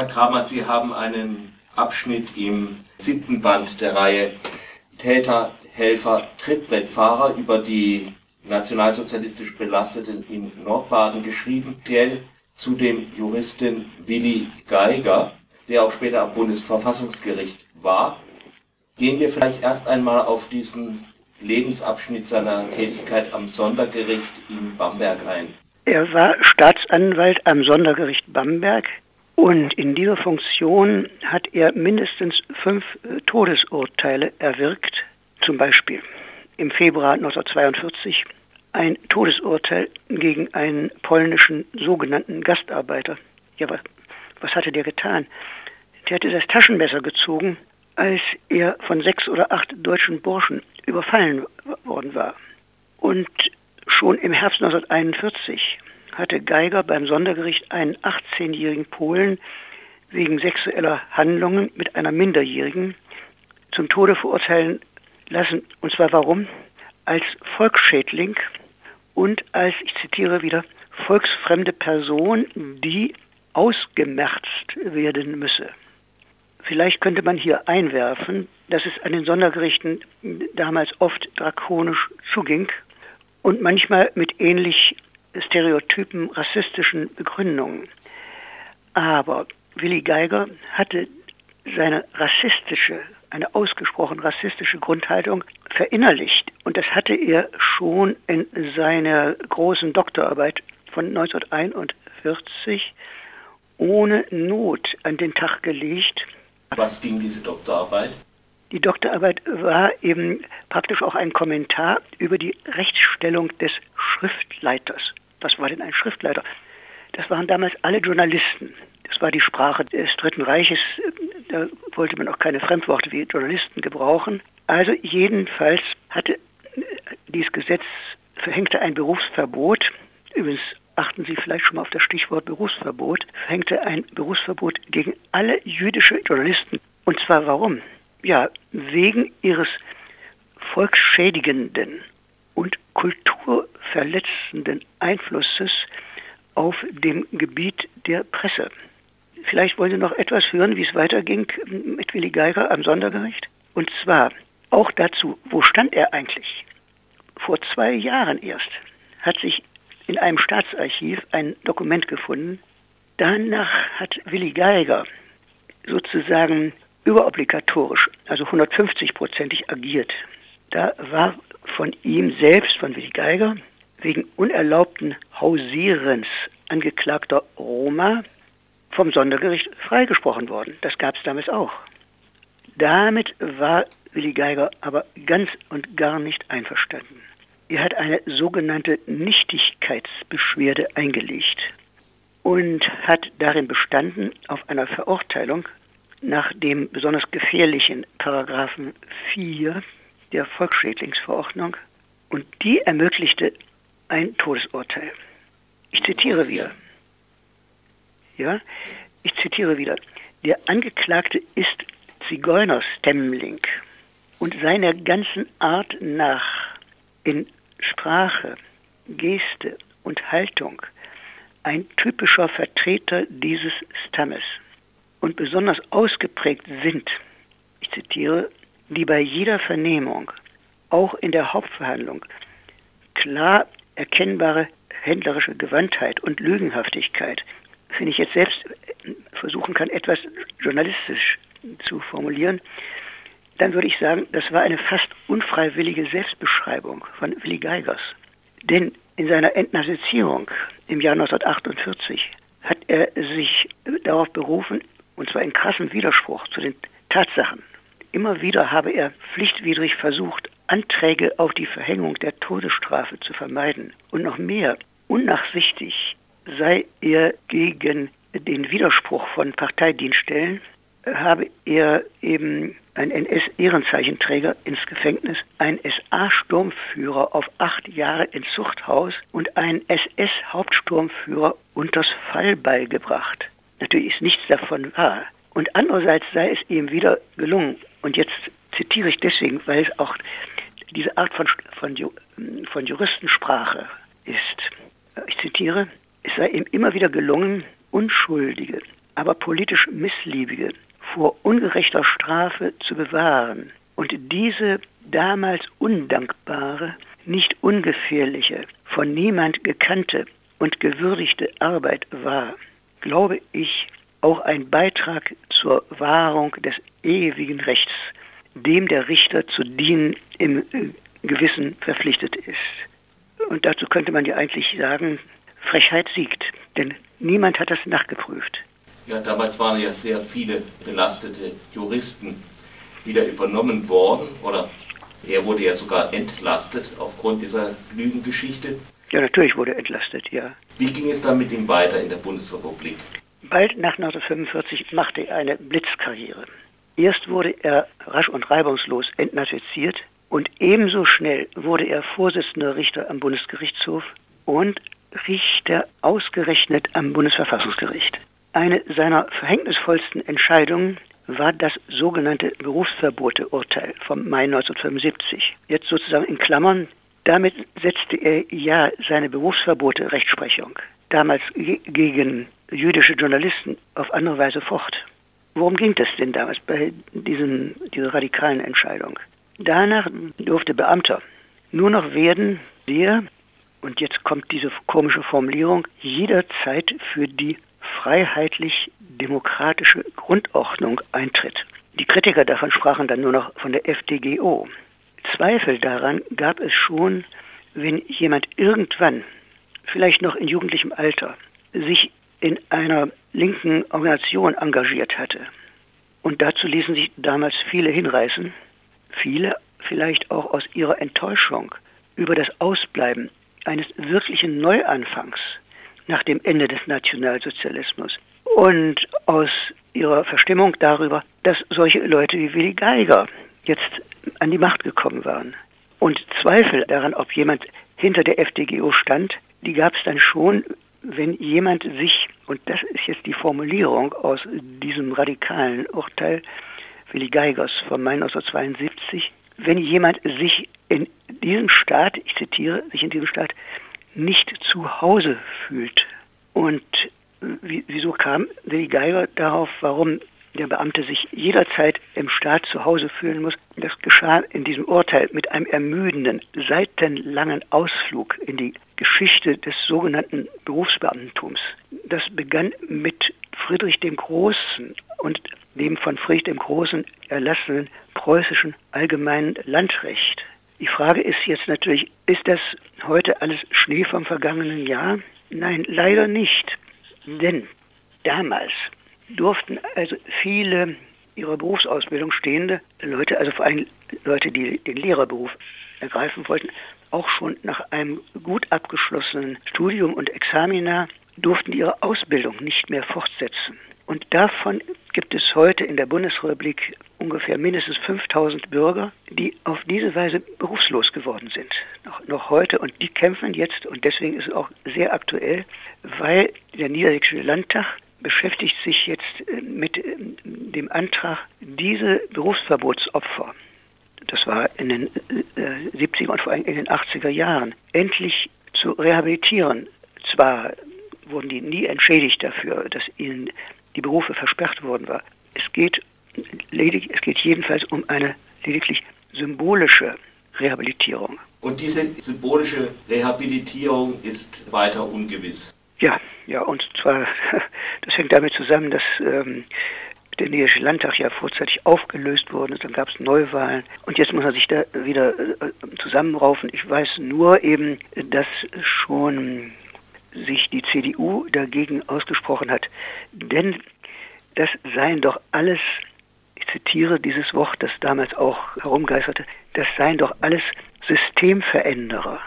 Herr Kramer, Sie haben einen Abschnitt im siebten Band der Reihe Täter, Helfer, Trittbrettfahrer über die nationalsozialistisch Belasteten in Nordbaden geschrieben, speziell zu dem Juristen Willi Geiger, der auch später am Bundesverfassungsgericht war. Gehen wir vielleicht erst einmal auf diesen Lebensabschnitt seiner Tätigkeit am Sondergericht in Bamberg ein. Er war Staatsanwalt am Sondergericht Bamberg und in dieser Funktion hat er mindestens fünf äh, Todesurteile erwirkt. Zum Beispiel im Februar 1942 ein Todesurteil gegen einen polnischen sogenannten Gastarbeiter. Ja, was, was hatte der getan? Der hatte das Taschenmesser gezogen, als er von sechs oder acht deutschen Burschen überfallen worden war. Und schon im Herbst 1941 hatte Geiger beim Sondergericht einen 18-jährigen Polen wegen sexueller Handlungen mit einer Minderjährigen zum Tode verurteilen lassen. Und zwar warum? Als Volksschädling und als, ich zitiere wieder, volksfremde Person, die ausgemerzt werden müsse. Vielleicht könnte man hier einwerfen, dass es an den Sondergerichten damals oft drakonisch zuging und manchmal mit ähnlich stereotypen rassistischen Begründungen. Aber Willi Geiger hatte seine rassistische, eine ausgesprochen rassistische Grundhaltung verinnerlicht. Und das hatte er schon in seiner großen Doktorarbeit von 1941 ohne Not an den Tag gelegt. Was ging diese Doktorarbeit? Die Doktorarbeit war eben praktisch auch ein Kommentar über die Rechtsstellung des Schriftleiters. Was war denn ein Schriftleiter? Das waren damals alle Journalisten. Das war die Sprache des Dritten Reiches. Da wollte man auch keine Fremdworte wie Journalisten gebrauchen. Also jedenfalls hatte dieses Gesetz verhängte ein Berufsverbot. Übrigens achten Sie vielleicht schon mal auf das Stichwort Berufsverbot. Verhängte ein Berufsverbot gegen alle jüdische Journalisten. Und zwar warum? Ja, wegen ihres volksschädigenden und kulturverletzenden Einflusses auf dem Gebiet der Presse. Vielleicht wollen Sie noch etwas hören, wie es weiterging mit Willi Geiger am Sondergericht? Und zwar auch dazu, wo stand er eigentlich? Vor zwei Jahren erst hat sich in einem Staatsarchiv ein Dokument gefunden. Danach hat Willi Geiger sozusagen überobligatorisch, also 150-prozentig agiert. Da war von ihm selbst, von Willi Geiger, wegen unerlaubten Hausierens angeklagter Roma vom Sondergericht freigesprochen worden. Das gab es damals auch. Damit war Willi Geiger aber ganz und gar nicht einverstanden. Er hat eine sogenannte Nichtigkeitsbeschwerde eingelegt und hat darin bestanden auf einer Verurteilung nach dem besonders gefährlichen Paragraphen 4 der Volksschädlingsverordnung und die ermöglichte ein Todesurteil. Ich zitiere wieder. Ja, ich zitiere wieder. Der Angeklagte ist Zigeunerstämmling und seiner ganzen Art nach in Sprache, Geste und Haltung ein typischer Vertreter dieses Stammes und besonders ausgeprägt sind, ich zitiere, die bei jeder Vernehmung, auch in der Hauptverhandlung, klar erkennbare händlerische Gewandtheit und Lügenhaftigkeit, finde ich jetzt selbst äh, versuchen kann, etwas journalistisch zu formulieren, dann würde ich sagen, das war eine fast unfreiwillige Selbstbeschreibung von Willi Geigers. Denn in seiner Entnazizierung im Jahr 1948 hat er sich darauf berufen, und zwar in krassem Widerspruch zu den Tatsachen. Immer wieder habe er pflichtwidrig versucht, Anträge auf die Verhängung der Todesstrafe zu vermeiden. Und noch mehr, unnachsichtig sei er gegen den Widerspruch von Parteidienststellen, habe er eben ein NS-Ehrenzeichenträger ins Gefängnis, ein SA-Sturmführer auf acht Jahre ins Zuchthaus und einen SS-Hauptsturmführer unters Fallbeil gebracht. Natürlich ist nichts davon wahr. Und andererseits sei es ihm wieder gelungen, und jetzt zitiere ich deswegen, weil es auch diese Art von, von, von Juristensprache ist. Ich zitiere, es sei ihm immer wieder gelungen, Unschuldige aber politisch Missliebige vor ungerechter Strafe zu bewahren und diese damals undankbare, nicht ungefährliche, von niemand gekannte und gewürdigte Arbeit war, glaube ich, auch ein Beitrag zur Wahrung des ewigen Rechts, dem der Richter zu dienen im äh, Gewissen verpflichtet ist. Und dazu könnte man ja eigentlich sagen, Frechheit siegt, denn niemand hat das nachgeprüft. Ja, damals waren ja sehr viele belastete Juristen wieder übernommen worden oder er wurde ja sogar entlastet aufgrund dieser Lügengeschichte. Ja, natürlich wurde entlastet, ja. Wie ging es dann mit ihm weiter in der Bundesrepublik? Bald nach 1945 machte er eine Blitzkarriere. Erst wurde er rasch und reibungslos entnazifiziert und ebenso schnell wurde er Vorsitzender Richter am Bundesgerichtshof und Richter ausgerechnet am Bundesverfassungsgericht. Eine seiner verhängnisvollsten Entscheidungen war das sogenannte Berufsverbote-Urteil vom Mai 1975. Jetzt sozusagen in Klammern. Damit setzte er ja seine Berufsverbote-Rechtsprechung damals gegen jüdische Journalisten auf andere Weise fort. Worum ging es denn damals bei diesen, dieser radikalen Entscheidung? Danach durfte Beamter nur noch werden, der, und jetzt kommt diese komische Formulierung, jederzeit für die freiheitlich-demokratische Grundordnung eintritt. Die Kritiker davon sprachen dann nur noch von der FDGO. Zweifel daran gab es schon, wenn jemand irgendwann, vielleicht noch in jugendlichem Alter, sich in einer linken Organisation engagiert hatte. Und dazu ließen sich damals viele hinreißen, viele vielleicht auch aus ihrer Enttäuschung über das Ausbleiben eines wirklichen Neuanfangs nach dem Ende des Nationalsozialismus und aus ihrer Verstimmung darüber, dass solche Leute wie Willy Geiger jetzt an die Macht gekommen waren. Und Zweifel daran, ob jemand hinter der FDGO stand, die gab es dann schon, wenn jemand sich, und das ist jetzt die Formulierung aus diesem radikalen Urteil Willy Geigers vom Mai 1972, wenn jemand sich in diesem Staat, ich zitiere, sich in diesem Staat nicht zu Hause fühlt. Und wieso kam Willy Geiger darauf, warum der Beamte sich jederzeit im Staat zu Hause fühlen muss. Das geschah in diesem Urteil mit einem ermüdenden, seitenlangen Ausflug in die Geschichte des sogenannten Berufsbeamtentums. Das begann mit Friedrich dem Großen und dem von Friedrich dem Großen erlassenen preußischen allgemeinen Landrecht. Die Frage ist jetzt natürlich, ist das heute alles Schnee vom vergangenen Jahr? Nein, leider nicht. Denn damals durften also viele ihrer Berufsausbildung stehende Leute, also vor allem Leute, die den Lehrerberuf ergreifen wollten, auch schon nach einem gut abgeschlossenen Studium und Examina durften ihre Ausbildung nicht mehr fortsetzen. Und davon gibt es heute in der Bundesrepublik ungefähr mindestens 5000 Bürger, die auf diese Weise berufslos geworden sind. Noch, noch heute. Und die kämpfen jetzt, und deswegen ist es auch sehr aktuell, weil der Niedersächsische Landtag beschäftigt sich jetzt äh, mit äh, dem Antrag, diese Berufsverbotsopfer, das war in den 70er äh, und vor allem in den 80er Jahren, endlich zu rehabilitieren. Zwar wurden die nie entschädigt dafür, dass ihnen die Berufe versperrt worden war. Es geht, ledig, es geht jedenfalls um eine lediglich symbolische Rehabilitierung. Und diese symbolische Rehabilitierung ist weiter ungewiss. Ja, ja, und zwar, das hängt damit zusammen, dass ähm, der Niederländische Landtag ja vorzeitig aufgelöst worden ist, dann gab es Neuwahlen und jetzt muss man sich da wieder äh, zusammenraufen. Ich weiß nur eben, dass schon sich die CDU dagegen ausgesprochen hat. Denn das seien doch alles, ich zitiere dieses Wort, das damals auch herumgeisterte, das seien doch alles Systemveränderer.